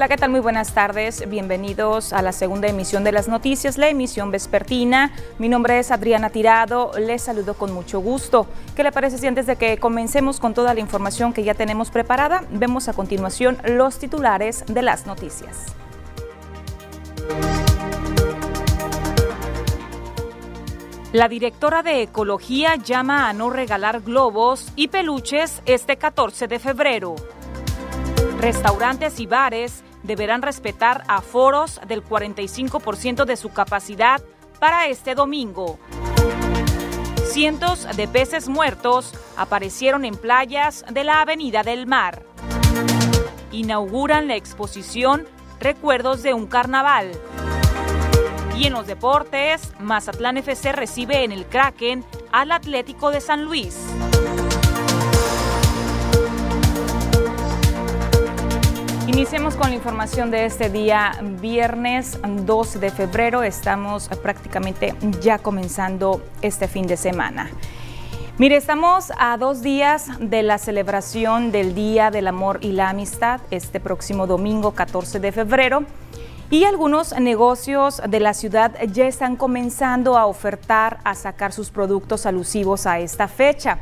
Hola, ¿qué tal? Muy buenas tardes. Bienvenidos a la segunda emisión de las noticias, la emisión vespertina. Mi nombre es Adriana Tirado. Les saludo con mucho gusto. ¿Qué le parece si antes de que comencemos con toda la información que ya tenemos preparada, vemos a continuación los titulares de las noticias? La directora de Ecología llama a no regalar globos y peluches este 14 de febrero. Restaurantes y bares deberán respetar aforos del 45% de su capacidad para este domingo. Cientos de peces muertos aparecieron en playas de la Avenida del Mar. Inauguran la exposición Recuerdos de un Carnaval. Y en los deportes, Mazatlán FC recibe en el Kraken al Atlético de San Luis. Iniciemos con la información de este día, viernes 2 de febrero. Estamos prácticamente ya comenzando este fin de semana. Mire, estamos a dos días de la celebración del Día del Amor y la Amistad, este próximo domingo 14 de febrero. Y algunos negocios de la ciudad ya están comenzando a ofertar, a sacar sus productos alusivos a esta fecha.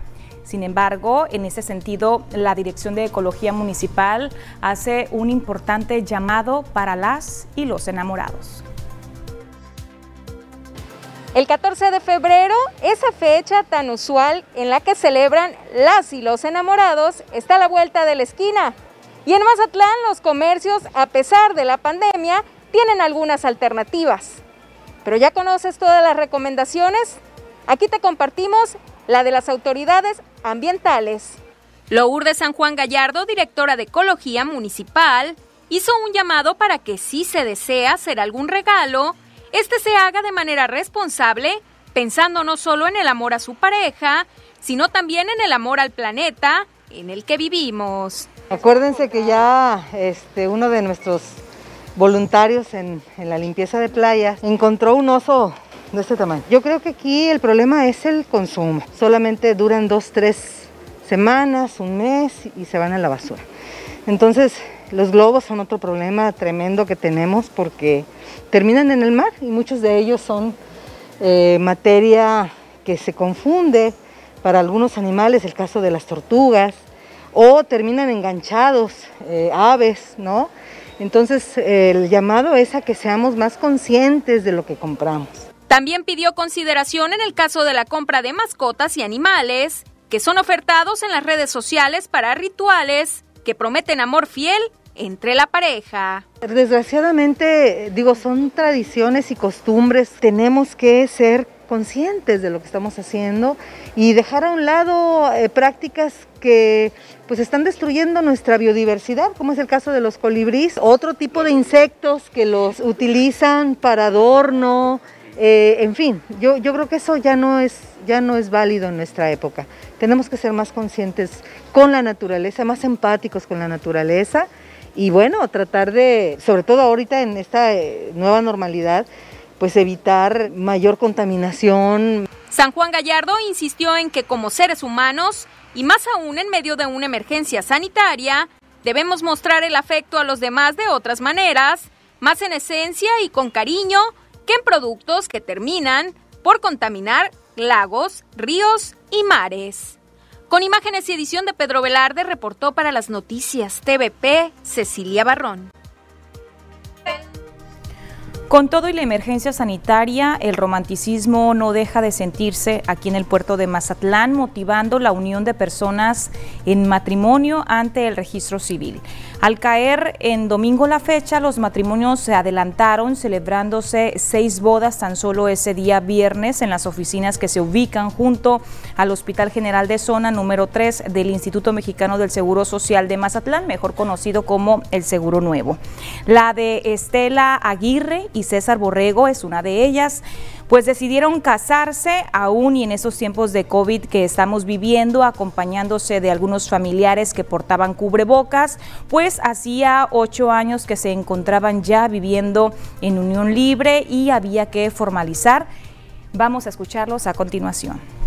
Sin embargo, en ese sentido, la Dirección de Ecología Municipal hace un importante llamado para las y los enamorados. El 14 de febrero, esa fecha tan usual en la que celebran las y los enamorados, está a la vuelta de la esquina. Y en Mazatlán los comercios, a pesar de la pandemia, tienen algunas alternativas. Pero ya conoces todas las recomendaciones. Aquí te compartimos la de las autoridades ambientales. Lourdes San Juan Gallardo, directora de Ecología Municipal, hizo un llamado para que si se desea hacer algún regalo, este se haga de manera responsable, pensando no solo en el amor a su pareja, sino también en el amor al planeta en el que vivimos. Acuérdense que ya este, uno de nuestros voluntarios en, en la limpieza de playas encontró un oso de este tamaño. Yo creo que aquí el problema es el consumo. Solamente duran dos, tres semanas, un mes y se van a la basura. Entonces, los globos son otro problema tremendo que tenemos porque terminan en el mar y muchos de ellos son eh, materia que se confunde para algunos animales, el caso de las tortugas, o terminan enganchados, eh, aves, ¿no? Entonces, el llamado es a que seamos más conscientes de lo que compramos. También pidió consideración en el caso de la compra de mascotas y animales que son ofertados en las redes sociales para rituales que prometen amor fiel entre la pareja. Desgraciadamente, digo, son tradiciones y costumbres. Tenemos que ser conscientes de lo que estamos haciendo y dejar a un lado eh, prácticas que pues están destruyendo nuestra biodiversidad, como es el caso de los colibríes, otro tipo de insectos que los utilizan para adorno, eh, en fin, yo, yo creo que eso ya no, es, ya no es válido en nuestra época. Tenemos que ser más conscientes con la naturaleza, más empáticos con la naturaleza y bueno, tratar de, sobre todo ahorita en esta eh, nueva normalidad, pues evitar mayor contaminación. San Juan Gallardo insistió en que como seres humanos, y más aún en medio de una emergencia sanitaria, debemos mostrar el afecto a los demás de otras maneras, más en esencia y con cariño, que en productos que terminan por contaminar lagos, ríos y mares. Con imágenes y edición de Pedro Velarde reportó para las noticias TVP Cecilia Barrón. Con todo y la emergencia sanitaria, el romanticismo no deja de sentirse aquí en el puerto de Mazatlán, motivando la unión de personas en matrimonio ante el registro civil. Al caer en domingo la fecha, los matrimonios se adelantaron, celebrándose seis bodas tan solo ese día viernes en las oficinas que se ubican junto al Hospital General de Zona número 3 del Instituto Mexicano del Seguro Social de Mazatlán, mejor conocido como el Seguro Nuevo. La de Estela Aguirre César Borrego es una de ellas pues decidieron casarse aún y en esos tiempos de COVID que estamos viviendo, acompañándose de algunos familiares que portaban cubrebocas, pues hacía ocho años que se encontraban ya viviendo en unión libre y había que formalizar. Vamos a escucharlos a continuación.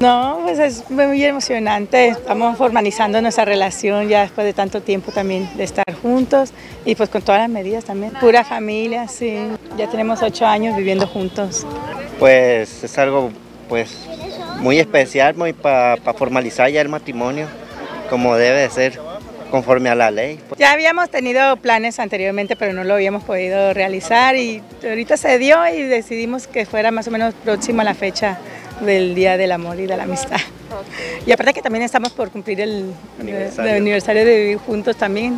No, pues es muy emocionante. Estamos formalizando nuestra relación ya después de tanto tiempo también de estar juntos y pues con todas las medidas también. Pura familia, sí. Ya tenemos ocho años viviendo juntos. Pues es algo pues muy especial muy para formalizar ya el matrimonio como debe de ser conforme a la ley. Ya habíamos tenido planes anteriormente, pero no lo habíamos podido realizar y ahorita se dio y decidimos que fuera más o menos próxima la fecha del Día del Amor y de la Amistad. Y aparte que también estamos por cumplir el el aniversario de vivir juntos también.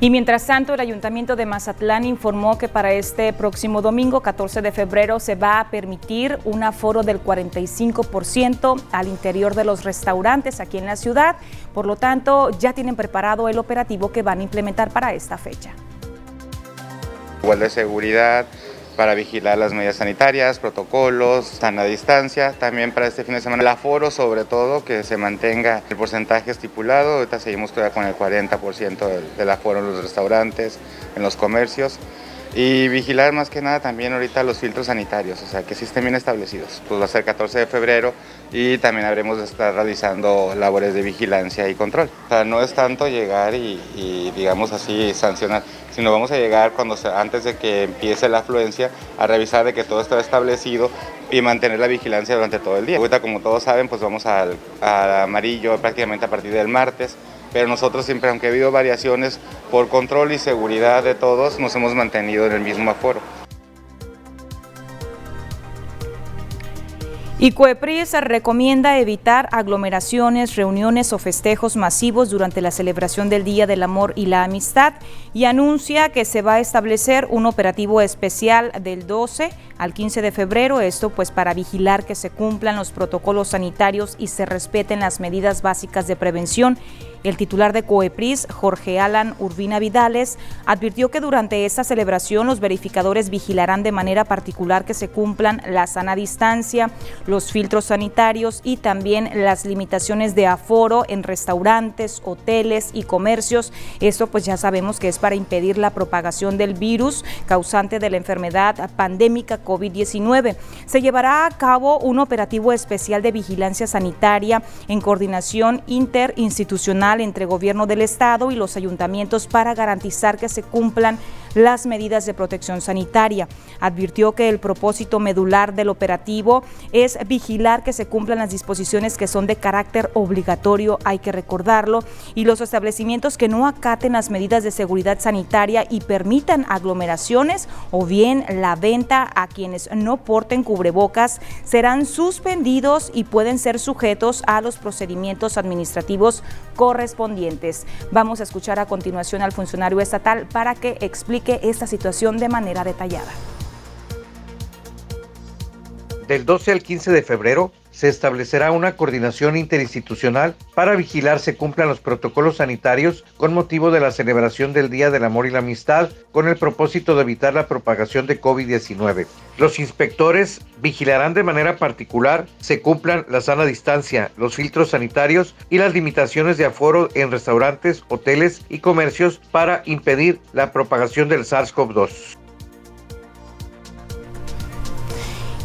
Y mientras tanto, el Ayuntamiento de Mazatlán informó que para este próximo domingo, 14 de febrero, se va a permitir un aforo del 45% al interior de los restaurantes aquí en la ciudad. Por lo tanto, ya tienen preparado el operativo que van a implementar para esta fecha. Igual de seguridad, para vigilar las medidas sanitarias, protocolos, sana distancia, también para este fin de semana el aforo sobre todo, que se mantenga el porcentaje estipulado, ahorita seguimos todavía con el 40% del, del aforo en los restaurantes, en los comercios, y vigilar más que nada también ahorita los filtros sanitarios, o sea, que sí estén bien establecidos. Pues va a ser 14 de febrero y también habremos de estar realizando labores de vigilancia y control. O sea, no es tanto llegar y, y digamos así, sancionar, sino vamos a llegar cuando se, antes de que empiece la afluencia a revisar de que todo está establecido y mantener la vigilancia durante todo el día. Ahorita, como todos saben, pues vamos al, al amarillo prácticamente a partir del martes pero nosotros siempre, aunque ha habido variaciones por control y seguridad de todos, nos hemos mantenido en el mismo aforo. Y Coepris recomienda evitar aglomeraciones, reuniones o festejos masivos durante la celebración del Día del Amor y la Amistad y anuncia que se va a establecer un operativo especial del 12 al 15 de febrero, esto pues para vigilar que se cumplan los protocolos sanitarios y se respeten las medidas básicas de prevención el titular de COEPRIS, Jorge Alan Urbina Vidales, advirtió que durante esta celebración los verificadores vigilarán de manera particular que se cumplan la sana distancia, los filtros sanitarios y también las limitaciones de aforo en restaurantes, hoteles y comercios. Esto pues ya sabemos que es para impedir la propagación del virus causante de la enfermedad pandémica COVID-19. Se llevará a cabo un operativo especial de vigilancia sanitaria en coordinación interinstitucional entre gobierno del estado y los ayuntamientos para garantizar que se cumplan las medidas de protección sanitaria. Advirtió que el propósito medular del operativo es vigilar que se cumplan las disposiciones que son de carácter obligatorio, hay que recordarlo, y los establecimientos que no acaten las medidas de seguridad sanitaria y permitan aglomeraciones o bien la venta a quienes no porten cubrebocas serán suspendidos y pueden ser sujetos a los procedimientos administrativos correspondientes. Vamos a escuchar a continuación al funcionario estatal para que explique esta situación de manera detallada. Del 12 al 15 de febrero se establecerá una coordinación interinstitucional para vigilar se cumplan los protocolos sanitarios con motivo de la celebración del Día del Amor y la Amistad con el propósito de evitar la propagación de COVID-19. Los inspectores vigilarán de manera particular se cumplan la sana distancia, los filtros sanitarios y las limitaciones de aforo en restaurantes, hoteles y comercios para impedir la propagación del SARS-CoV-2.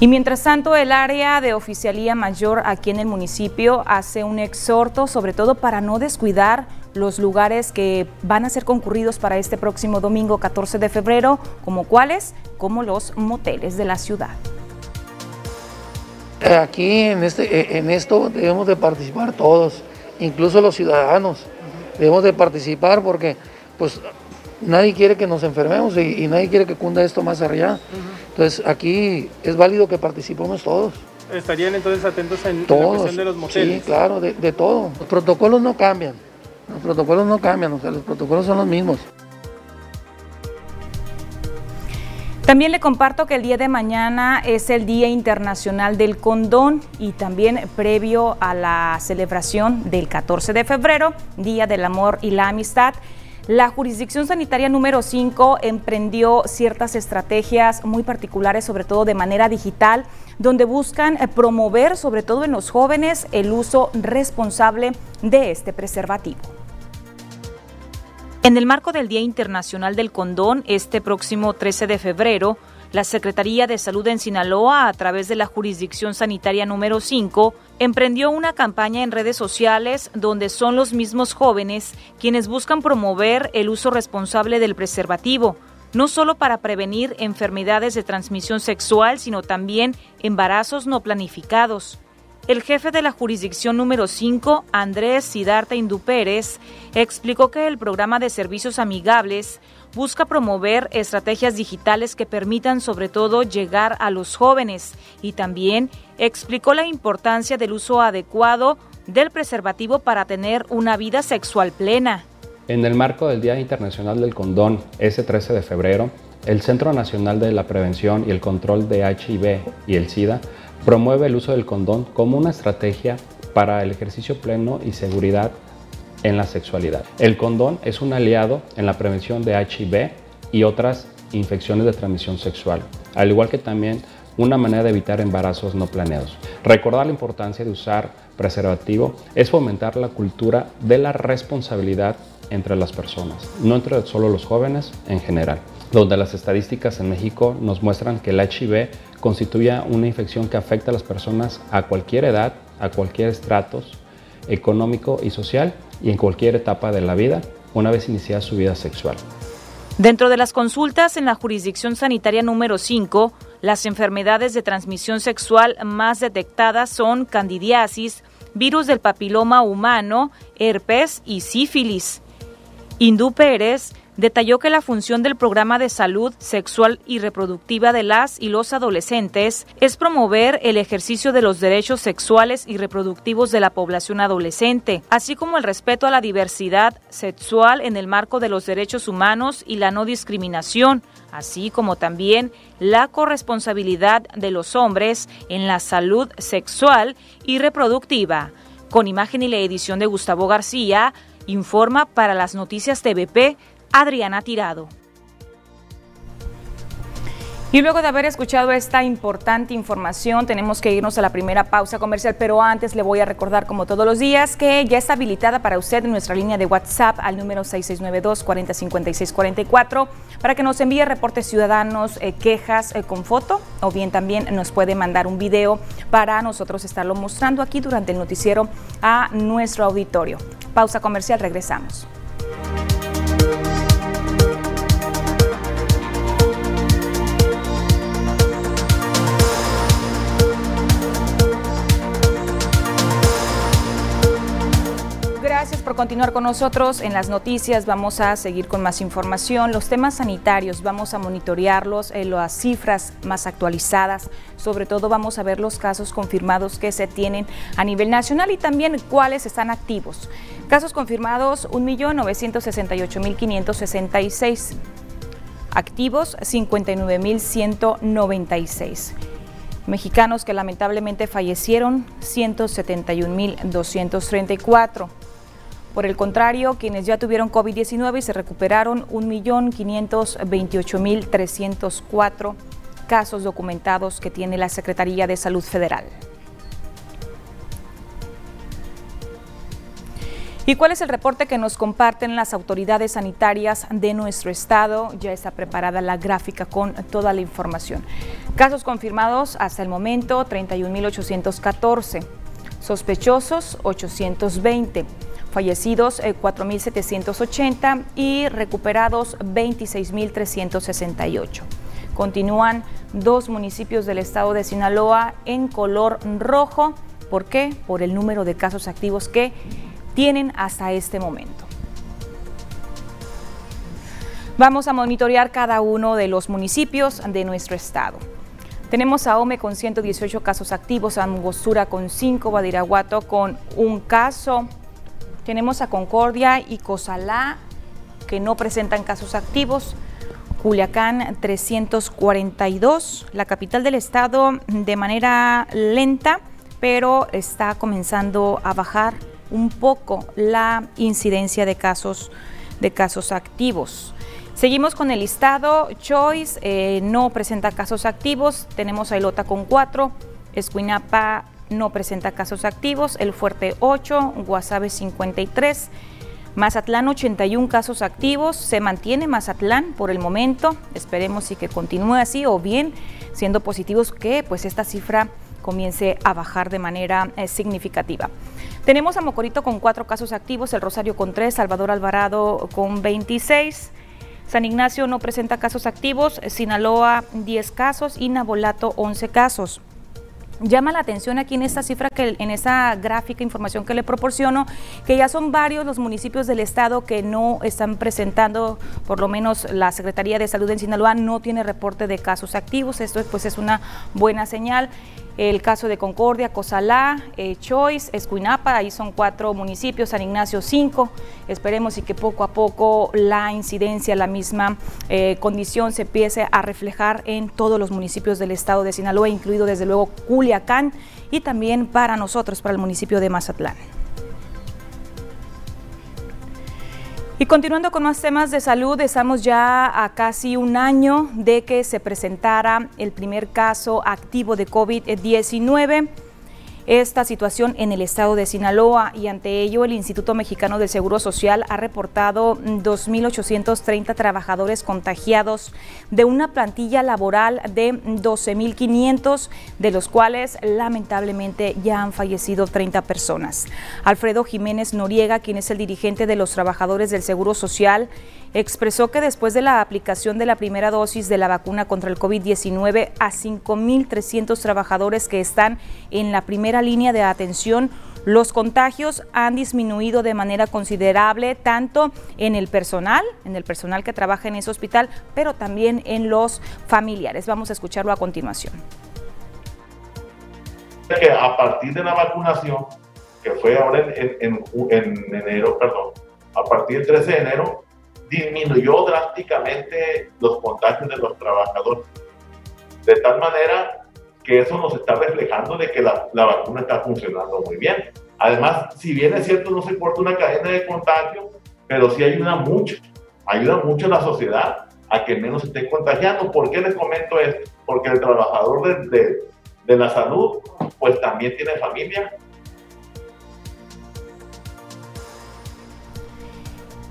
Y mientras tanto, el área de oficialía mayor aquí en el municipio hace un exhorto, sobre todo para no descuidar los lugares que van a ser concurridos para este próximo domingo 14 de febrero, como cuáles, como los moteles de la ciudad. Aquí en, este, en esto debemos de participar todos, incluso los ciudadanos. Debemos de participar porque pues nadie quiere que nos enfermemos y, y nadie quiere que cunda esto más allá. Entonces aquí es válido que participemos todos. ¿Estarían entonces atentos en, Todos. en la cuestión de los moteles? Sí, claro, de, de todo. Los protocolos no cambian. Los protocolos no cambian, o sea, los protocolos son los mismos. También le comparto que el día de mañana es el Día Internacional del Condón y también previo a la celebración del 14 de febrero, Día del Amor y la Amistad. La jurisdicción sanitaria número 5 emprendió ciertas estrategias muy particulares, sobre todo de manera digital, donde buscan eh, promover, sobre todo en los jóvenes, el uso responsable de este preservativo. En el marco del Día Internacional del Condón, este próximo 13 de febrero, La Secretaría de Salud en Sinaloa, a través de la jurisdicción sanitaria número 5, emprendió una campaña en redes sociales donde son los mismos jóvenes quienes buscan promover el uso responsable del preservativo, no solo para prevenir enfermedades de transmisión sexual, sino también embarazos no planificados. El jefe de la jurisdicción número 5, Andrés Sidarta Indú Pérez, explicó que el programa de servicios amigables busca promover estrategias digitales que permitan sobre todo llegar a los jóvenes y también explicó la importancia del uso adecuado del preservativo para tener una vida sexual plena. En el marco del Día Internacional del Condón, ese 13 de febrero, el Centro Nacional de la Prevención y el Control de HIV y el SIDA promueve el uso del condón como una estrategia para el ejercicio pleno y seguridad en la sexualidad. El condón es un aliado en la prevención de HIV y otras infecciones de transmisión sexual, al igual que también una manera de evitar embarazos no planeados. Recordar la importancia de usar preservativo es fomentar la cultura de la responsabilidad entre las personas, no entre solo los jóvenes en general, donde las estadísticas en México nos muestran que el HIV constituye una infección que afecta a las personas a cualquier edad, a cualquier estrato económico y social y en cualquier etapa de la vida una vez iniciada su vida sexual. Dentro de las consultas en la jurisdicción sanitaria número 5, las enfermedades de transmisión sexual más detectadas son candidiasis, virus del papiloma humano, herpes y sífilis. Hindú Pérez detalló que la función del programa de salud sexual y reproductiva de las y los adolescentes es promover el ejercicio de los derechos sexuales y reproductivos de la población adolescente, así como el respeto a la diversidad sexual en el marco de los derechos humanos y la no discriminación, así como también la corresponsabilidad de los hombres en la salud sexual y reproductiva. Con imagen y la edición de Gustavo García, informa para las noticias TVP Adriana Tirado. Y luego de haber escuchado esta importante información, tenemos que irnos a la primera pausa comercial, pero antes le voy a recordar, como todos los días, que ya está habilitada para usted nuestra línea de WhatsApp al número 6692-405644 para que nos envíe reportes ciudadanos, eh, quejas eh, con foto, o bien también nos puede mandar un video para nosotros estarlo mostrando aquí durante el noticiero a nuestro auditorio. Pausa comercial, regresamos. Por continuar con nosotros. En las noticias vamos a seguir con más información. Los temas sanitarios vamos a monitorearlos, en las cifras más actualizadas. Sobre todo vamos a ver los casos confirmados que se tienen a nivel nacional y también cuáles están activos. Casos confirmados 1.968.566. Activos 59.196 mexicanos que lamentablemente fallecieron, 171.234. Por el contrario, quienes ya tuvieron COVID-19 y se recuperaron 1.528.304 casos documentados que tiene la Secretaría de Salud Federal. ¿Y cuál es el reporte que nos comparten las autoridades sanitarias de nuestro estado? Ya está preparada la gráfica con toda la información. Casos confirmados hasta el momento 31.814, sospechosos 820 fallecidos 4.780 eh, y recuperados 26.368. Continúan dos municipios del estado de Sinaloa en color rojo. ¿Por qué? Por el número de casos activos que tienen hasta este momento. Vamos a monitorear cada uno de los municipios de nuestro estado. Tenemos a Ome con 118 casos activos, a Angostura con 5, Badiraguato con un caso, tenemos a Concordia y Cozalá, que no presentan casos activos. Culiacán 342, la capital del estado de manera lenta, pero está comenzando a bajar un poco la incidencia de casos, de casos activos. Seguimos con el listado. Choice eh, no presenta casos activos. Tenemos a Ilota con 4, Escuinapa no presenta casos activos, el Fuerte 8, Guasave 53, Mazatlán 81 casos activos, se mantiene Mazatlán por el momento, esperemos y que continúe así o bien siendo positivos que pues esta cifra comience a bajar de manera eh, significativa. Tenemos a Mocorito con cuatro casos activos, el Rosario con tres, Salvador Alvarado con 26. San Ignacio no presenta casos activos, Sinaloa 10 casos y Nabolato 11 casos. Llama la atención aquí en esta cifra, que en esa gráfica, información que le proporciono, que ya son varios los municipios del estado que no están presentando, por lo menos la Secretaría de Salud en Sinaloa no tiene reporte de casos activos. Esto pues es una buena señal el caso de Concordia, Cozalá, eh, Choice, Escuinapa, ahí son cuatro municipios, San Ignacio cinco. Esperemos y que poco a poco la incidencia, la misma eh, condición se empiece a reflejar en todos los municipios del estado de Sinaloa, incluido desde luego Culiacán y también para nosotros, para el municipio de Mazatlán. Y continuando con más temas de salud, estamos ya a casi un año de que se presentara el primer caso activo de COVID-19 esta situación en el estado de Sinaloa y ante ello el Instituto Mexicano del Seguro Social ha reportado 2.830 trabajadores contagiados de una plantilla laboral de 12.500, de los cuales lamentablemente ya han fallecido 30 personas. Alfredo Jiménez Noriega, quien es el dirigente de los trabajadores del Seguro Social, expresó que después de la aplicación de la primera dosis de la vacuna contra el COVID-19 a 5.300 trabajadores que están en la primera línea de atención, los contagios han disminuido de manera considerable tanto en el personal, en el personal que trabaja en ese hospital, pero también en los familiares. Vamos a escucharlo a continuación. A partir de la vacunación, que fue ahora en, en enero, perdón, a partir del 13 de enero, disminuyó drásticamente los contagios de los trabajadores. De tal manera que eso nos está reflejando de que la, la, vacuna está funcionando muy bien. Además, si bien es cierto, no se corta una cadena de contagio, pero sí ayuda mucho, ayuda mucho a la sociedad a que menos se esté contagiando. ¿Por qué les comento esto? Porque el trabajador de, de, de la salud, pues también tiene familia,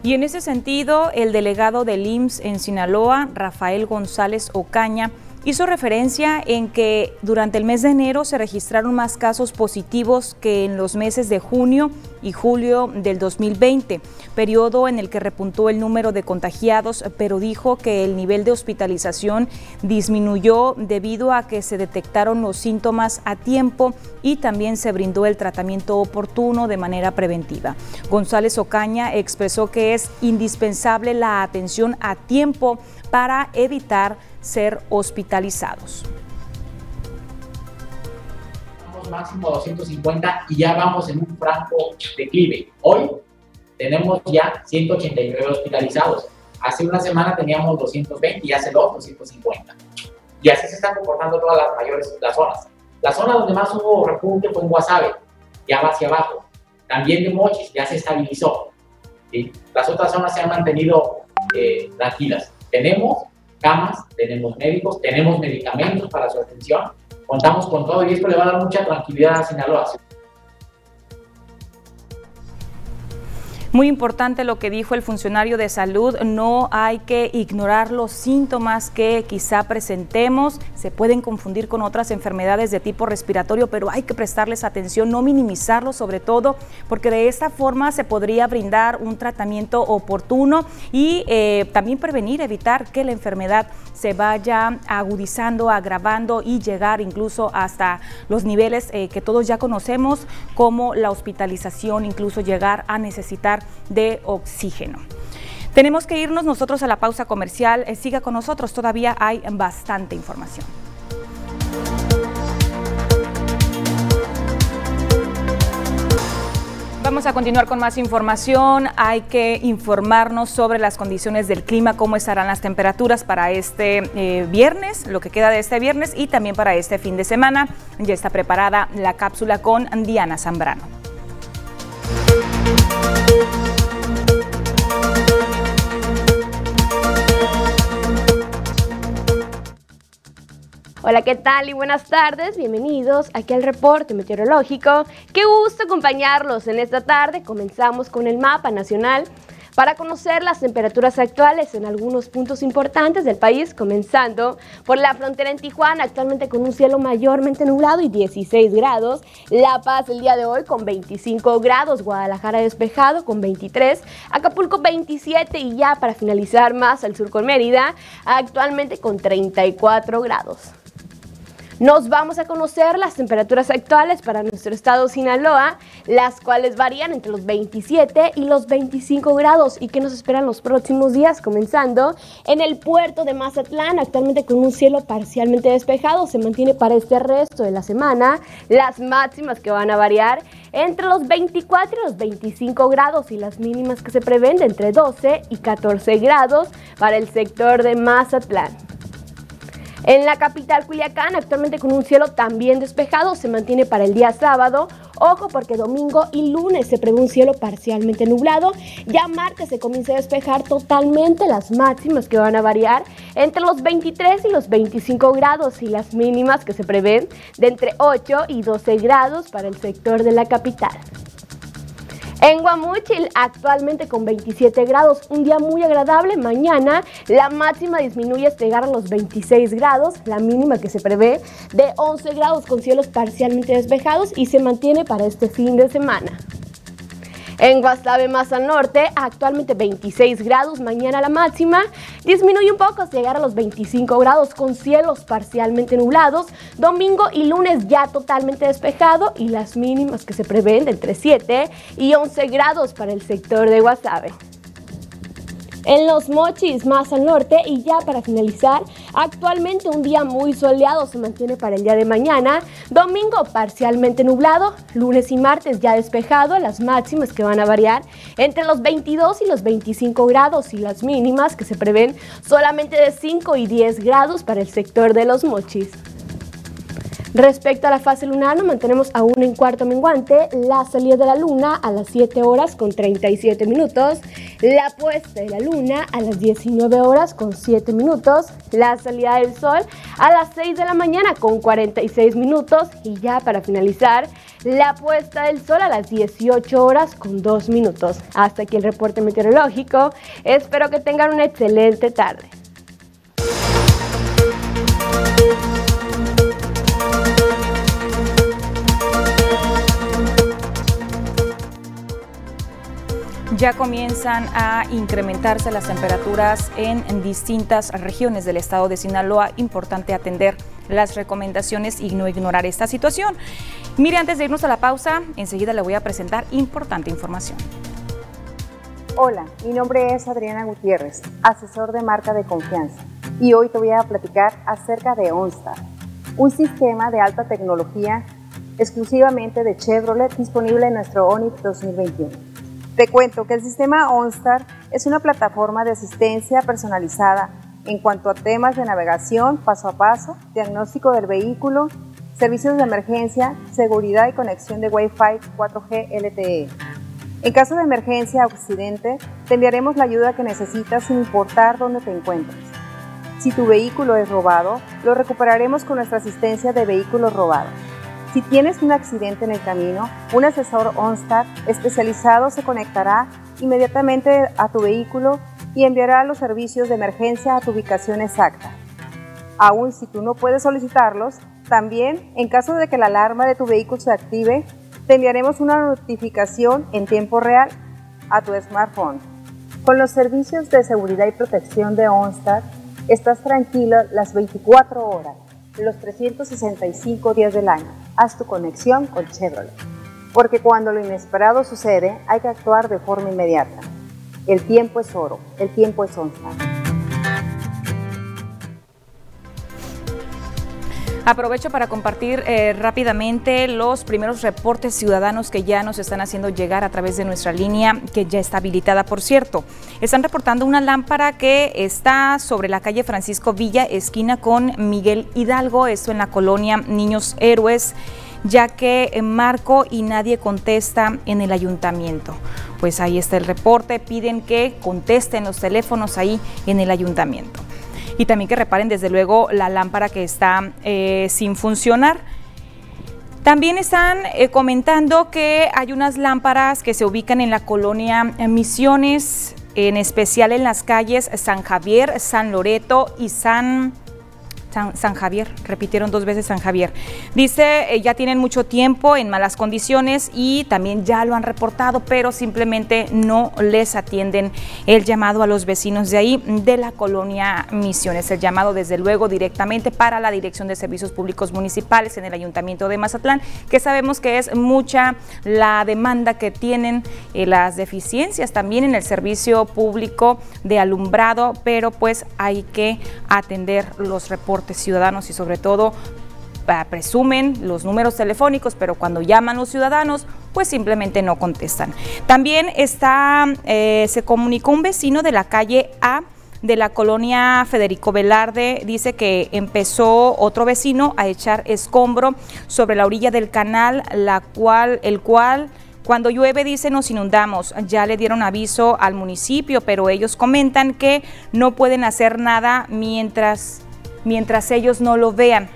Y en ese sentido, el delegado del IMSS en Sinaloa, Rafael González Ocaña, hizo referencia en que durante el mes de enero se registraron más casos positivos que en los meses de junio y julio del 2020, periodo en el que repuntó el número de contagiados, pero dijo que el nivel de hospitalización disminuyó debido a que se detectaron los síntomas a tiempo y también se brindó el tratamiento oportuno de manera preventiva. González Ocaña expresó que es indispensable la atención a tiempo para evitar ser hospitalizados. Máximo 250 y ya vamos en un franco declive. Hoy tenemos ya 189 hospitalizados. Hace una semana teníamos 220 y hace dos 250. Y así se están comportando todas las mayores las zonas. La zona donde más hubo repunte fue en Guasave, ya va hacia abajo. También de Mochis, ya se estabilizó. ¿sí? Las otras zonas se han mantenido eh, tranquilas. Tenemos camas, tenemos médicos, tenemos medicamentos para su atención, contamos con todo y esto le va a dar mucha tranquilidad a Sinaloa. Muy importante lo que dijo el funcionario de salud, no hay que ignorar los síntomas que quizá presentemos, se pueden confundir con otras enfermedades de tipo respiratorio, pero hay que prestarles atención, no minimizarlos sobre todo, porque de esta forma se podría brindar un tratamiento oportuno y eh, también prevenir, evitar que la enfermedad se vaya agudizando, agravando y llegar incluso hasta los niveles eh, que todos ya conocemos, como la hospitalización, incluso llegar a necesitar de oxígeno. Tenemos que irnos nosotros a la pausa comercial. Eh, siga con nosotros, todavía hay bastante información. Vamos a continuar con más información. Hay que informarnos sobre las condiciones del clima, cómo estarán las temperaturas para este eh, viernes, lo que queda de este viernes y también para este fin de semana. Ya está preparada la cápsula con Diana Zambrano. Hola, ¿qué tal? Y buenas tardes. Bienvenidos aquí al reporte meteorológico. Qué gusto acompañarlos en esta tarde. Comenzamos con el mapa nacional para conocer las temperaturas actuales en algunos puntos importantes del país, comenzando por la frontera en Tijuana, actualmente con un cielo mayormente nublado y 16 grados, La Paz el día de hoy con 25 grados, Guadalajara despejado con 23, Acapulco 27 y ya para finalizar más al sur con Mérida, actualmente con 34 grados. Nos vamos a conocer las temperaturas actuales para nuestro estado Sinaloa, las cuales varían entre los 27 y los 25 grados y que nos esperan los próximos días, comenzando en el puerto de Mazatlán, actualmente con un cielo parcialmente despejado, se mantiene para este resto de la semana, las máximas que van a variar entre los 24 y los 25 grados y las mínimas que se prevén de entre 12 y 14 grados para el sector de Mazatlán. En la capital Culiacán, actualmente con un cielo también despejado, se mantiene para el día sábado. Ojo porque domingo y lunes se prevé un cielo parcialmente nublado. Ya martes se comienza a despejar totalmente las máximas que van a variar entre los 23 y los 25 grados y las mínimas que se prevén de entre 8 y 12 grados para el sector de la capital. En Guamuchil, actualmente con 27 grados, un día muy agradable. Mañana la máxima disminuye hasta llegar a los 26 grados, la mínima que se prevé de 11 grados con cielos parcialmente despejados y se mantiene para este fin de semana. En Guasave más al norte, actualmente 26 grados, mañana la máxima disminuye un poco hasta llegar a los 25 grados con cielos parcialmente nublados. Domingo y lunes ya totalmente despejado y las mínimas que se prevén entre 7 y 11 grados para el sector de Guasave. En los mochis más al norte y ya para finalizar, actualmente un día muy soleado se mantiene para el día de mañana, domingo parcialmente nublado, lunes y martes ya despejado, las máximas que van a variar entre los 22 y los 25 grados y las mínimas que se prevén solamente de 5 y 10 grados para el sector de los mochis. Respecto a la fase lunar, nos mantenemos aún en cuarto menguante. La salida de la luna a las 7 horas con 37 minutos. La puesta de la luna a las 19 horas con 7 minutos. La salida del sol a las 6 de la mañana con 46 minutos. Y ya para finalizar, la puesta del sol a las 18 horas con 2 minutos. Hasta aquí el reporte meteorológico. Espero que tengan una excelente tarde. Ya comienzan a incrementarse las temperaturas en, distintas regiones del estado de Sinaloa. Importante atender las recomendaciones y no ignorar esta situación. Mire, antes de irnos a la pausa, enseguida le voy a presentar importante información. Hola, mi nombre es Adriana Gutiérrez, asesor de marca de confianza, y hoy te voy a platicar acerca de OnStar, un sistema de alta tecnología exclusivamente de Chevrolet disponible en nuestro Onix 2021. Te cuento que el sistema OnStar es una plataforma de asistencia personalizada en cuanto a temas de navegación paso a paso, diagnóstico del vehículo, servicios de emergencia, seguridad y conexión de Wi-Fi 4G LTE. En caso de emergencia o accidente, te enviaremos la ayuda que necesitas sin importar dónde te encuentres. Si tu vehículo es robado, lo recuperaremos con nuestra asistencia de vehículos robados. Si tienes un accidente en el camino, un asesor OnStar especializado se conectará inmediatamente a tu vehículo y enviará los servicios de emergencia a tu ubicación exacta. Aún si tú no puedes solicitarlos, también en caso de que la alarma de tu vehículo se active, te enviaremos una notificación en tiempo real a tu smartphone. Con los servicios de seguridad y protección de OnStar, estás tranquilo las 24 horas los 365 días del año. Haz tu conexión con Chevrolet. Porque cuando lo inesperado sucede, hay que actuar de forma inmediata. El tiempo es oro, el tiempo es onza. Aprovecho para compartir eh, rápidamente los primeros reportes ciudadanos que ya nos están haciendo llegar a través de nuestra línea, que ya está habilitada, por cierto. Están reportando una lámpara que está sobre la calle Francisco Villa, esquina con Miguel Hidalgo, esto en la colonia Niños Héroes ya que Marco y nadie contesta en el ayuntamiento. Pues ahí está el reporte, piden que contesten los teléfonos ahí en el ayuntamiento. Y también que reparen desde luego la lámpara que está eh, sin funcionar. También están eh, comentando que hay unas lámparas que se ubican en la colonia Misiones, en especial en las calles San Javier, San Loreto y San San, Javier, repitieron dos veces San Javier. Dice, eh, ya tienen mucho tiempo en malas condiciones y también ya lo han reportado, pero simplemente no les atienden el llamado a los vecinos de ahí, de la colonia Misiones. El llamado, desde luego, directamente para la Dirección de Servicios Públicos Municipales en el Ayuntamiento de Mazatlán, que sabemos que es mucha la demanda que tienen, eh, las deficiencias también en el servicio público de alumbrado, pero pues hay que atender los reportes ciudadanos y sobre todo ah, presumen los números telefónicos, pero cuando llaman los ciudadanos, pues simplemente no contestan. También está, eh, se comunicó un vecino de la calle A de la colonia Federico Velarde dice que empezó otro vecino a echar escombro sobre la orilla del canal, la cual, el cual cuando llueve, dice, nos inundamos. Ya le dieron aviso al municipio, pero ellos comentan que no pueden hacer nada mientras mientras ellos no lo vean.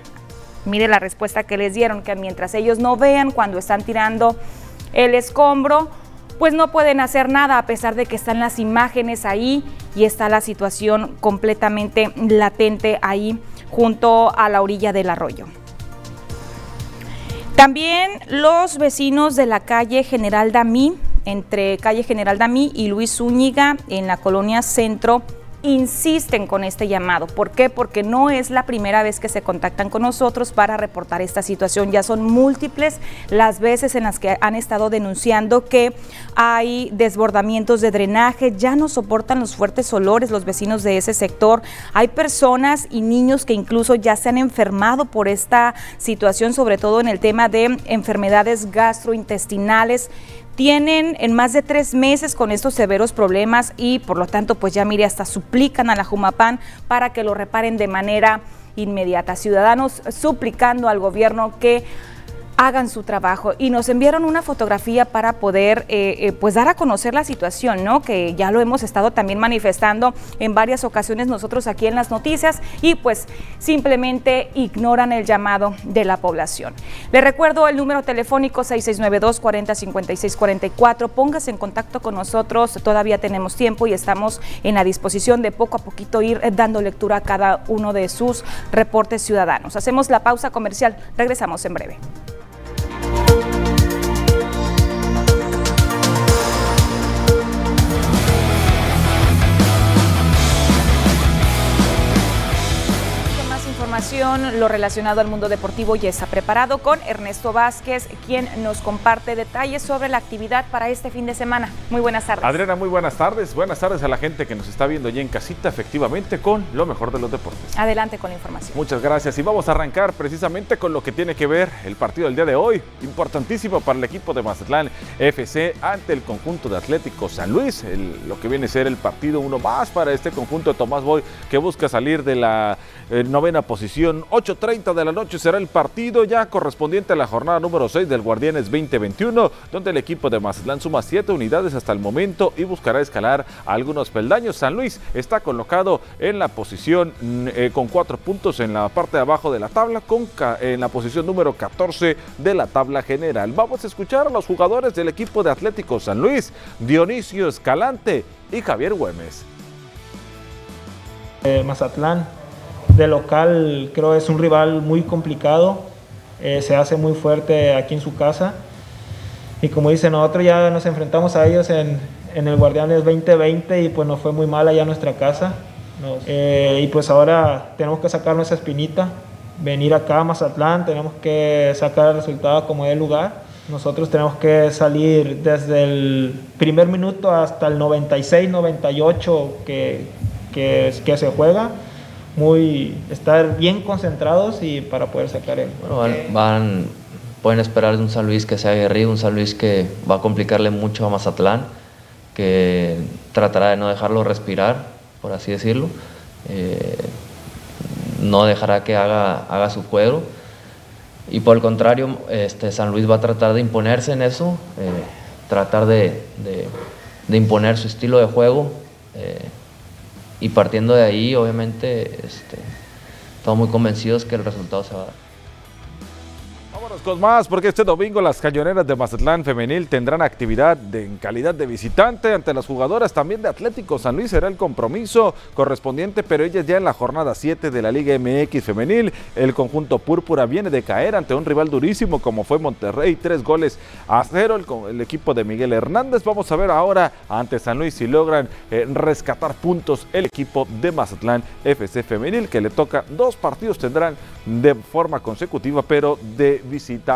Mire la respuesta que les dieron, que mientras ellos no vean cuando están tirando el escombro, pues no pueden hacer nada a pesar de que están las imágenes ahí y está la situación completamente latente ahí junto a la orilla del arroyo. También los vecinos de la calle General Damí, entre calle General Damí y Luis Zúñiga en la colonia Centro, insisten con este llamado. ¿Por qué? Porque no es la primera vez que se contactan con nosotros para reportar esta situación. Ya son múltiples las veces en las que han estado denunciando que hay desbordamientos de drenaje, ya no soportan los fuertes olores los vecinos de ese sector. Hay personas y niños que incluso ya se han enfermado por esta situación, sobre todo en el tema de enfermedades gastrointestinales tienen en más de tres meses con estos severos problemas y por lo tanto pues ya mire hasta suplican a la Jumapan para que lo reparen de manera inmediata. Ciudadanos suplicando al gobierno que hagan su trabajo y nos enviaron una fotografía para poder eh, eh, pues dar a conocer la situación, ¿no? Que ya lo hemos estado también manifestando en varias ocasiones nosotros aquí en las noticias y pues simplemente ignoran el llamado de la población. Le recuerdo el número telefónico 6692 405644. Póngase en contacto con nosotros, todavía tenemos tiempo y estamos en la disposición de poco a poquito ir dando lectura a cada uno de sus reportes ciudadanos. Hacemos la pausa comercial, regresamos en breve. Lo relacionado al mundo deportivo ya está preparado con Ernesto Vázquez, quien nos comparte detalles sobre la actividad para este fin de semana. Muy buenas tardes. Adriana, muy buenas tardes. Buenas tardes a la gente que nos está viendo ya en casita, efectivamente, con lo mejor de los deportes. Adelante con la información. Muchas gracias. Y vamos a arrancar precisamente con lo que tiene que ver el partido del día de hoy. Importantísimo para el equipo de Mazatlán FC ante el conjunto de Atlético San Luis. lo que viene a ser el partido uno más para este conjunto de Tomás Boy que busca salir de la eh, novena posición. 8.30 de la noche será el partido ya correspondiente a la jornada número 6 del Guardianes 2021, donde el equipo de Mazatlán suma 7 unidades hasta el momento y buscará escalar algunos peldaños. San Luis está colocado en la posición mm, eh, con 4 puntos en la parte de abajo de la tabla, con en la posición número 14 de la tabla general. Vamos a escuchar a los jugadores del equipo de Atlético San Luis, Dionisio Escalante y Javier Güemes. Eh, Mazatlán de local creo es un rival muy complicado, eh, se hace muy fuerte aquí en su casa. Y como dice, nosotros ya nos enfrentamos a ellos en, en el Guardianes 2020 y pues nos fue muy mal allá en nuestra casa. Eh, y pues ahora tenemos que sacar nuestra espinita, venir acá a Mazatlán, tenemos que sacar el resultado como el lugar. Nosotros tenemos que salir desde el primer minuto hasta el 96, 98 que, que, que se juega muy estar bien concentrados y para poder sacar el bueno, van, pueden esperar de un San Luis que sea aguerrido un San Luis que va a complicarle mucho a Mazatlán que tratará de no dejarlo respirar por así decirlo. Eh, no dejará que haga, haga su juego y por el contrario este San Luis va a tratar de imponerse en eso eh, tratar de, de, imponer su estilo de juego eh, y partiendo de ahí, obviamente, este, estamos muy convencidos que el resultado se va a dar. Con más, porque este domingo las cañoneras de Mazatlán Femenil tendrán actividad en calidad de visitante ante las jugadoras también de Atlético San Luis. Será el compromiso correspondiente, pero ellas ya en la jornada 7 de la Liga MX Femenil. El conjunto púrpura viene de caer ante un rival durísimo como fue Monterrey, tres goles a cero. El, el equipo de Miguel Hernández. Vamos a ver ahora ante San Luis si logran eh, rescatar puntos el equipo de Mazatlán FC Femenil, que le toca dos partidos, tendrán de forma consecutiva, pero de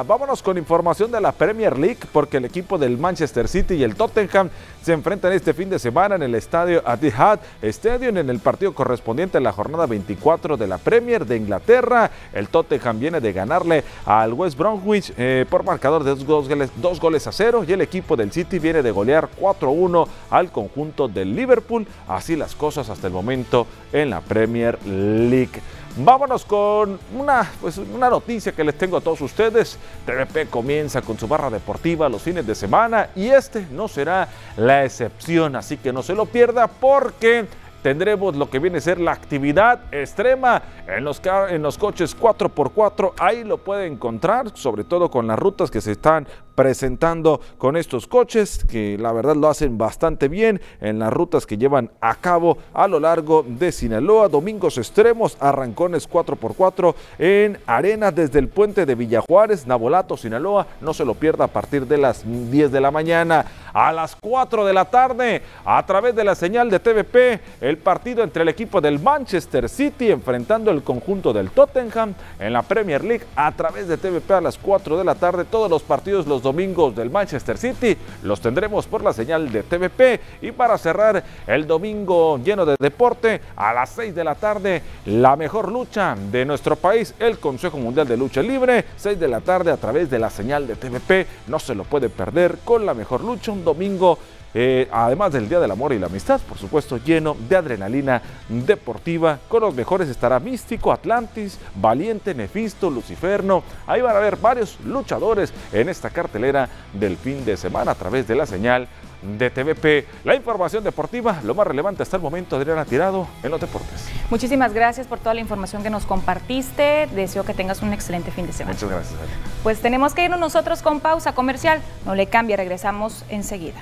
Vámonos con información de la Premier League porque el equipo del Manchester City y el Tottenham se enfrentan este fin de semana en el estadio Etihad Stadium en el partido correspondiente a la jornada 24 de la Premier de Inglaterra. El Tottenham viene de ganarle al West Bromwich eh, por marcador de dos goles, dos goles a cero y el equipo del City viene de golear 4-1 al conjunto del Liverpool. Así las cosas hasta el momento en la Premier League. Vámonos con una, pues, una noticia que les tengo a todos ustedes. TVP comienza con su barra deportiva los fines de semana y este no será la excepción, así que no se lo pierda porque tendremos lo que viene a ser la actividad extrema en los, en los coches 4x4. Ahí lo puede encontrar, sobre todo con las rutas que se están presentando con estos coches, que la verdad lo hacen bastante bien en las rutas que llevan a cabo a lo largo de Sinaloa. Domingos extremos, arrancones 4x4 en arena desde el puente de Villajuárez, Nabolato, Sinaloa. No se lo pierda a partir de las 10 de la mañana. A las 4 de la tarde, a través de la señal de TVP, el partido entre el equipo del Manchester City enfrentando el conjunto del Tottenham en la Premier League a través de TVP a las 4 de la tarde. Todos los partidos los domingos del Manchester City los tendremos por la señal de TVP. Y para cerrar el domingo lleno de deporte, a las 6 de la tarde, la mejor lucha de nuestro país, el Consejo Mundial de Lucha Libre. 6 de la tarde a través de la señal de TVP. No se lo puede perder con la mejor lucha. Un domingo eh, además del Día del Amor y la Amistad, por supuesto, lleno de adrenalina deportiva. Con los mejores estará Místico, Atlantis, Valiente, Nefisto, Luciferno. Ahí van a ver varios luchadores en esta cartelera del fin de semana a través de la señal de TVP. La información deportiva, lo más relevante hasta el momento, Adriana Tirado, en los deportes. Muchísimas gracias por toda la información que nos compartiste. Deseo que tengas un excelente fin de semana. Muchas gracias. Adriana. Pues tenemos que irnos nosotros con pausa comercial. No le cambie, regresamos enseguida.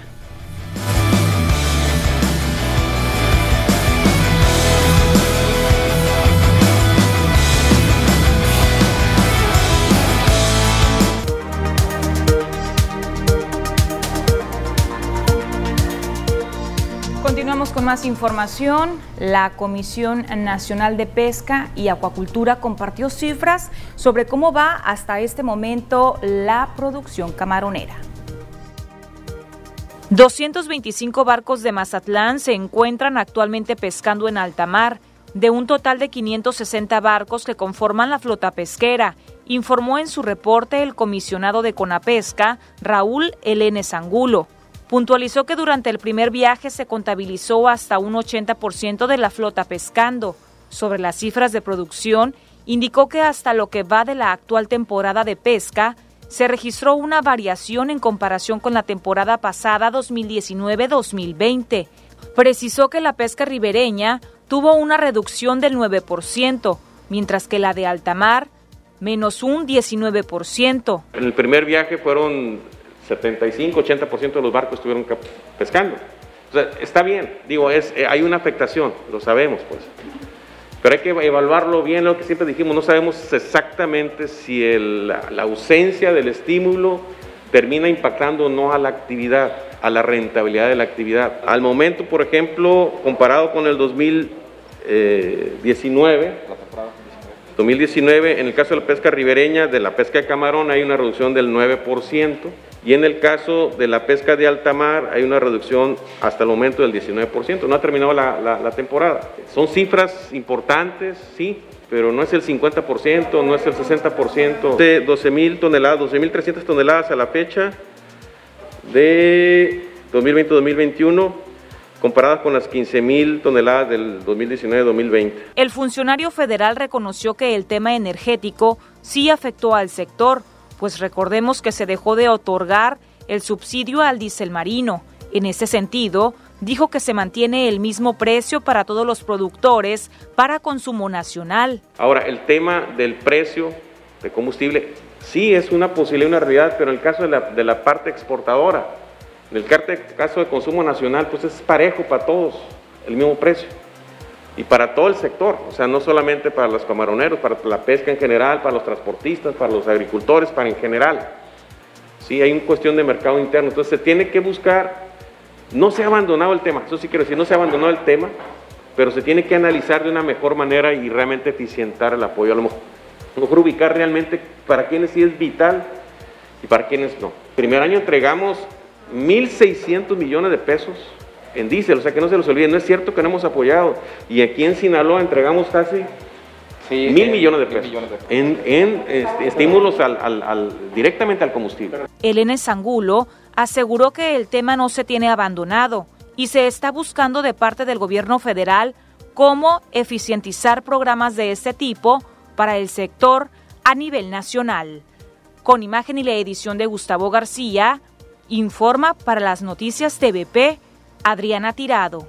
Con más información. La Comisión Nacional de Pesca y Acuacultura compartió cifras sobre cómo va hasta este momento la producción camaronera. 225 barcos de Mazatlán se encuentran actualmente pescando en alta mar, de un total de 560 barcos que conforman la flota pesquera, informó en su reporte el comisionado de Conapesca, Raúl Elene Zangulo. Puntualizó que durante el primer viaje se contabilizó hasta un 80% de la flota pescando. Sobre las cifras de producción, indicó que hasta lo que va de la actual temporada de pesca, se registró una variación en comparación con la temporada pasada 2019-2020. Precisó que la pesca ribereña tuvo una reducción del 9%, mientras que la de alta mar menos un 19%. En el primer viaje fueron 75, 80% de los barcos estuvieron pescando. Está bien, digo, es, eh, hay una afectación, lo sabemos pues. Pero hay que evaluarlo bien, lo que siempre dijimos, no sabemos exactamente si la, la, ausencia del estímulo termina impactando o no a la actividad, a la rentabilidad de la actividad. Al momento, por ejemplo, comparado con el 2019, 2019, en el caso de la pesca ribereña, de la pesca de camarón, hay una reducción del 9%. Y en el caso de la pesca de alta mar hay una reducción hasta el momento del 19%. No ha terminado la, temporada. Son cifras importantes, sí, pero no es el 50%, no es el 60%. De 12 mil toneladas, 12 mil 300 toneladas a la fecha de 2020-2021 comparadas con las 15 mil toneladas del 2019-2020. El funcionario federal reconoció que el tema energético sí afectó al sector, pues recordemos que se dejó de otorgar el subsidio al diésel marino. En ese sentido, dijo que se mantiene el mismo precio para todos los productores para consumo nacional. Ahora, el tema del precio de combustible sí es una posibilidad, una realidad, pero en el caso de la, de la parte exportadora, en el caso de consumo nacional, pues es parejo para todos, el mismo precio. Y para todo el sector, o sea, no solamente para los camaroneros, para la pesca en general, para los transportistas, para los agricultores, para en general. Sí, hay una cuestión de mercado interno. Entonces se tiene que buscar, no se ha abandonado el tema, eso sí quiero decir, no se ha abandonado el tema, pero se tiene que analizar de una mejor manera y realmente eficientar el apoyo. A lo mejor, ubicar realmente para quienes sí es vital y para quienes no. Primer año entregamos 1.600 millones de pesos en diésel, o sea que no se los olvide, no es cierto que no hemos apoyado. Y aquí en Sinaloa entregamos casi mil millones de pesos en, este, estímulos al, directamente al combustible. Elena Sangulo aseguró que el tema no se tiene abandonado y se está buscando de parte del gobierno federal cómo eficientizar programas de este tipo para el sector a nivel nacional. Con imagen y la edición de Gustavo García, informa para las noticias TVP Adriana Tirado.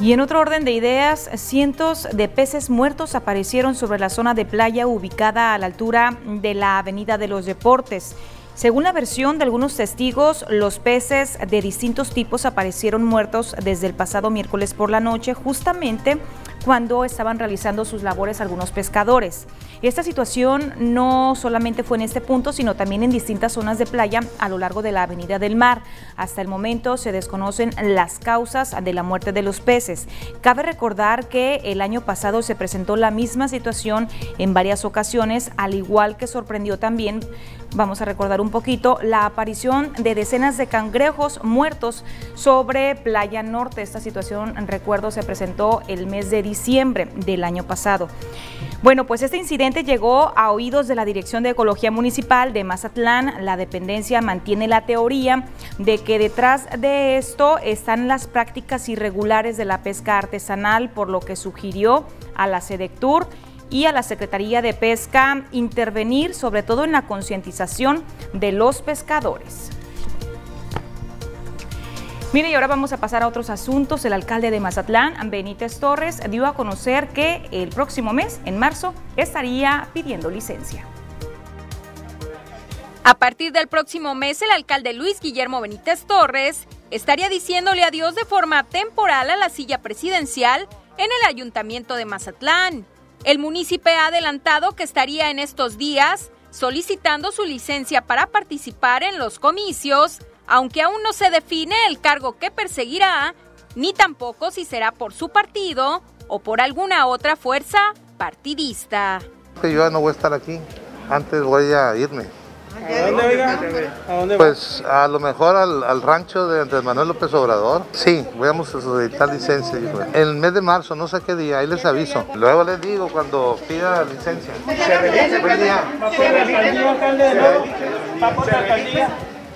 Y en otro orden de ideas, cientos de peces muertos aparecieron sobre la zona de playa ubicada a la altura de la Avenida de los Deportes. Según la versión de algunos testigos, los peces de distintos tipos aparecieron muertos desde el pasado miércoles por la noche, justamente cuando estaban realizando sus labores algunos pescadores. Esta situación no solamente fue en este punto, sino también en distintas zonas de playa a lo largo de la Avenida del Mar. Hasta el momento se desconocen las causas de la muerte de los peces. Cabe recordar que el año pasado se presentó la misma situación en varias ocasiones, al igual que sorprendió también Vamos a recordar un poquito la aparición de decenas de cangrejos muertos sobre Playa Norte. Esta situación, recuerdo, se presentó el mes de diciembre del año pasado. Bueno, pues este incidente llegó a oídos de la Dirección de Ecología Municipal de Mazatlán. La dependencia mantiene la teoría de que detrás de esto están las prácticas irregulares de la pesca artesanal, por lo que sugirió a la SEDECTUR y a la Secretaría de Pesca intervenir sobre todo en la concientización de los pescadores. Mire, y ahora vamos a pasar a otros asuntos. El alcalde de Mazatlán, Benítez Torres, dio a conocer que el próximo mes, en marzo, estaría pidiendo licencia. A partir del próximo mes, el alcalde Luis Guillermo Benítez Torres estaría diciéndole adiós de forma temporal a la silla presidencial en el ayuntamiento de Mazatlán. El municipio ha adelantado que estaría en estos días solicitando su licencia para participar en los comicios, aunque aún no se define el cargo que perseguirá, ni tampoco si será por su partido o por alguna otra fuerza partidista. Yo ya no voy a estar aquí, antes voy a irme. ¿A dónde, ¿A dónde Pues a lo mejor al, rancho de Andrés Manuel López Obrador. Sí, voy a solicitar licencia. En el mes de marzo, no sé qué día, ahí les aviso. Luego les digo cuando pida licencia. ¿Se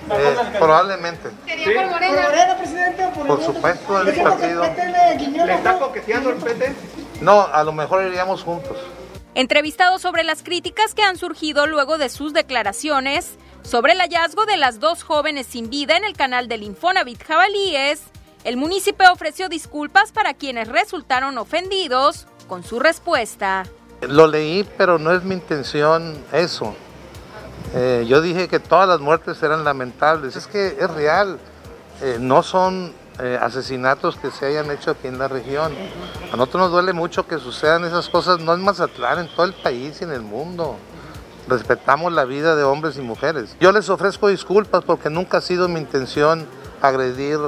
por? Eh, probablemente. ¿Sí? ¿Por Morena, presidente? Por, por supuesto, el partido. ¿Le está coqueteando el PT? No, a lo mejor iríamos juntos. Entrevistado sobre las críticas que han surgido luego de sus declaraciones sobre el hallazgo de las dos jóvenes sin vida en el canal del Infonavit Jabalíes, el municipio ofreció disculpas para quienes resultaron ofendidos con su respuesta. Lo leí, pero no es mi intención eso. Eh, yo dije que todas las muertes eran lamentables. Es que es real. Eh, no son eh, asesinatos que se hayan hecho aquí en la región. A nosotros nos duele mucho que sucedan esas cosas, no en Mazatlán, en todo el país y en el mundo. Respetamos la vida de hombres y mujeres. Yo les ofrezco disculpas porque nunca ha sido mi intención agredir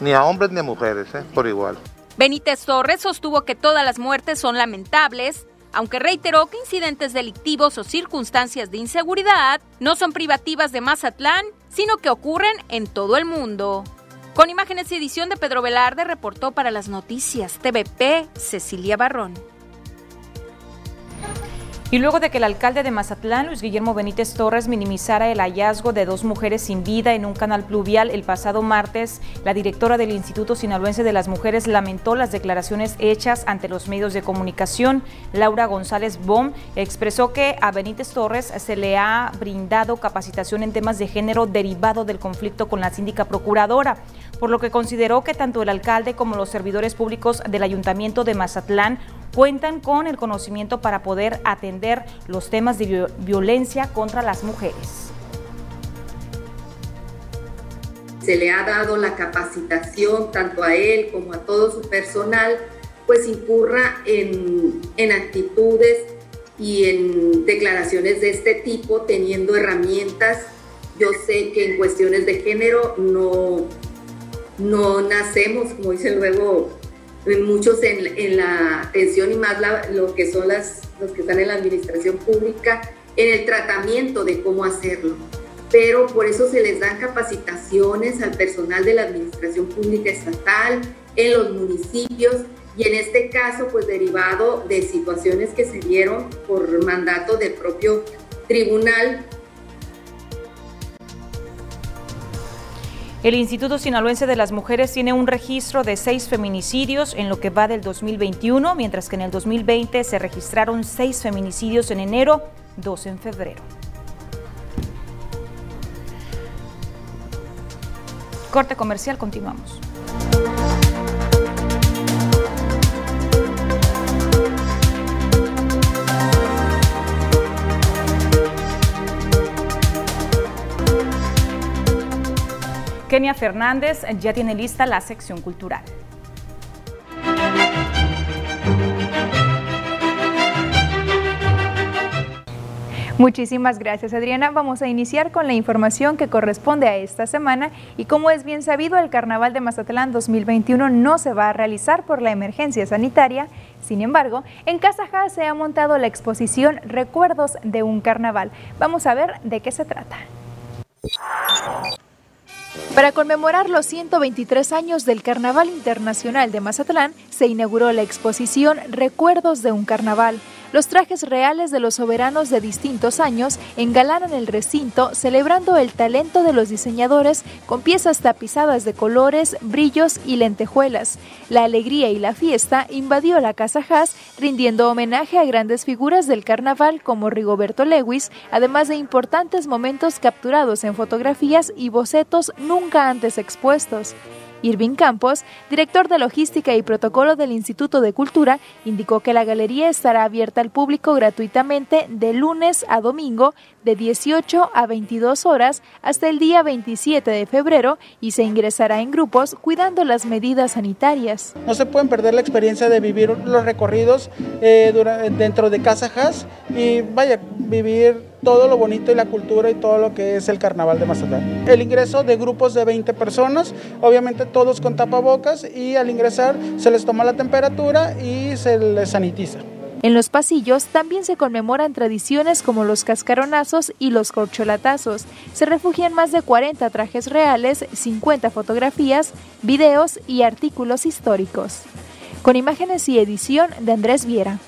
ni a hombres ni a mujeres, por igual. Benítez Torres sostuvo que todas las muertes son lamentables, aunque reiteró que incidentes delictivos o circunstancias de inseguridad no son privativas de Mazatlán, sino que ocurren en todo el mundo. Con imágenes y edición de Pedro Velarde, reportó para las noticias TVP Cecilia Barrón. Y luego de que el alcalde de Mazatlán, Luis Guillermo Benítez Torres, minimizara el hallazgo de dos mujeres sin vida en un canal pluvial el pasado martes, la directora del Instituto Sinaloense de las Mujeres lamentó las declaraciones hechas ante los medios de comunicación. Laura González Bom expresó que a Benítez Torres se le ha brindado capacitación en temas de género derivado del conflicto con la síndica procuradora, por lo que consideró que tanto el alcalde como los servidores públicos del Ayuntamiento de Mazatlán cuentan con el conocimiento para poder atender los temas de violencia contra las mujeres. Se le ha dado la capacitación tanto a él como a todo su personal, pues incurra en, en actitudes y en declaraciones de este tipo, teniendo herramientas. Yo sé que en cuestiones de género no, no nacemos, como dice luego muchos en, la atención y más lo que son las, los que están en la administración pública, en el tratamiento de cómo hacerlo. Pero por eso se les dan capacitaciones al personal de la administración pública estatal, en los municipios y en este caso pues derivado de situaciones que se dieron por mandato del propio tribunal El Instituto Sinaloense de las Mujeres tiene un registro de seis feminicidios en lo que va del 2021, mientras que en el 2020 se registraron seis feminicidios en enero, dos en febrero. Corte comercial, continuamos. Kenia Fernández ya tiene lista la sección cultural. Muchísimas gracias Adriana. Vamos a iniciar con la información que corresponde a esta semana y como es bien sabido el Carnaval de Mazatlán 2021 no se va a realizar por la emergencia sanitaria. Sin embargo, en Casa se ha montado la exposición Recuerdos de un Carnaval. Vamos a ver de qué se trata. Para conmemorar los 123 años del Carnaval Internacional de Mazatlán, se inauguró la exposición Recuerdos de un Carnaval, los trajes reales de los soberanos de distintos años engalanan el recinto celebrando el talento de los diseñadores con piezas tapizadas de colores, brillos y lentejuelas. La alegría y la fiesta invadió la Casa Haas, rindiendo homenaje a grandes figuras del carnaval como Rigoberto Lewis, además de importantes momentos capturados en fotografías y bocetos nunca antes expuestos. Irving Campos, director de logística y protocolo del Instituto de Cultura, indicó que la galería estará abierta al público gratuitamente de lunes a domingo de 18 a 22 horas hasta el día 27 de febrero y se ingresará en grupos cuidando las medidas sanitarias. No se pueden perder la experiencia de vivir los recorridos eh, dentro de Casa Haas y vaya, vivir todo lo bonito y la cultura y todo lo que es el carnaval de Mazatlán. El ingreso de grupos de 20 personas, obviamente todos con tapabocas y al ingresar se les toma la temperatura y se les sanitiza. En los pasillos también se conmemoran tradiciones como los cascaronazos y los corcholatazos. Se refugian más de 40 trajes reales, 50 fotografías, videos y artículos históricos. Con imágenes y edición de Andrés Viera.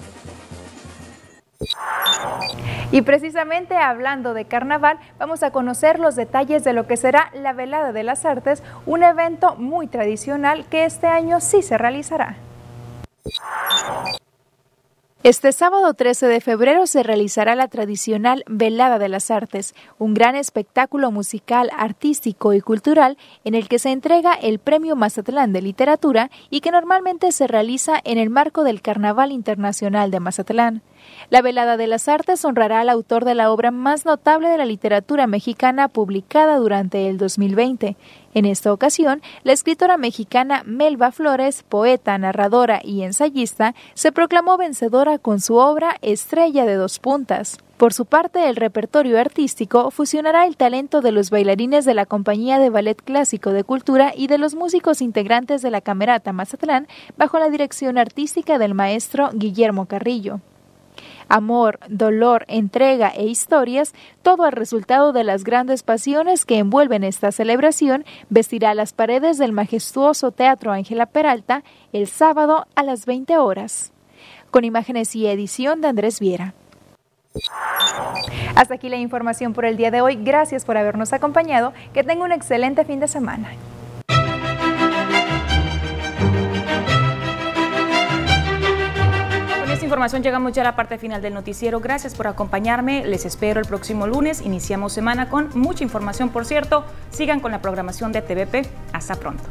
Y precisamente hablando de carnaval, vamos a conocer los detalles de lo que será la Velada de las Artes, un evento muy tradicional que este año sí se realizará. Este sábado 13 de febrero se realizará la tradicional Velada de las Artes, un gran espectáculo musical, artístico y cultural en el que se entrega el Premio Mazatlán de Literatura y que normalmente se realiza en el marco del Carnaval Internacional de Mazatlán. La Velada de las Artes honrará al autor de la obra más notable de la literatura mexicana publicada durante el 2020. En esta ocasión, la escritora mexicana Melba Flores, poeta, narradora y ensayista, se proclamó vencedora con su obra Estrella de dos puntas. Por su parte, el repertorio artístico fusionará el talento de los bailarines de la Compañía de Ballet Clásico de Cultura y de los músicos integrantes de la Camerata Mazatlán bajo la dirección artística del maestro Guillermo Carrillo amor, dolor, entrega e historias, todo el resultado de las grandes pasiones que envuelven esta celebración, vestirá las paredes del majestuoso Teatro Ángela Peralta el sábado a las 20 horas. Con imágenes y edición de Andrés Viera. Hasta aquí la información por el día de hoy. Gracias por habernos acompañado. Que tenga un excelente fin de semana. Información llegamos ya a la parte final del noticiero. Gracias por acompañarme. Les espero el próximo lunes. Iniciamos semana con mucha información, por cierto. Sigan con la programación de TVP. Hasta pronto.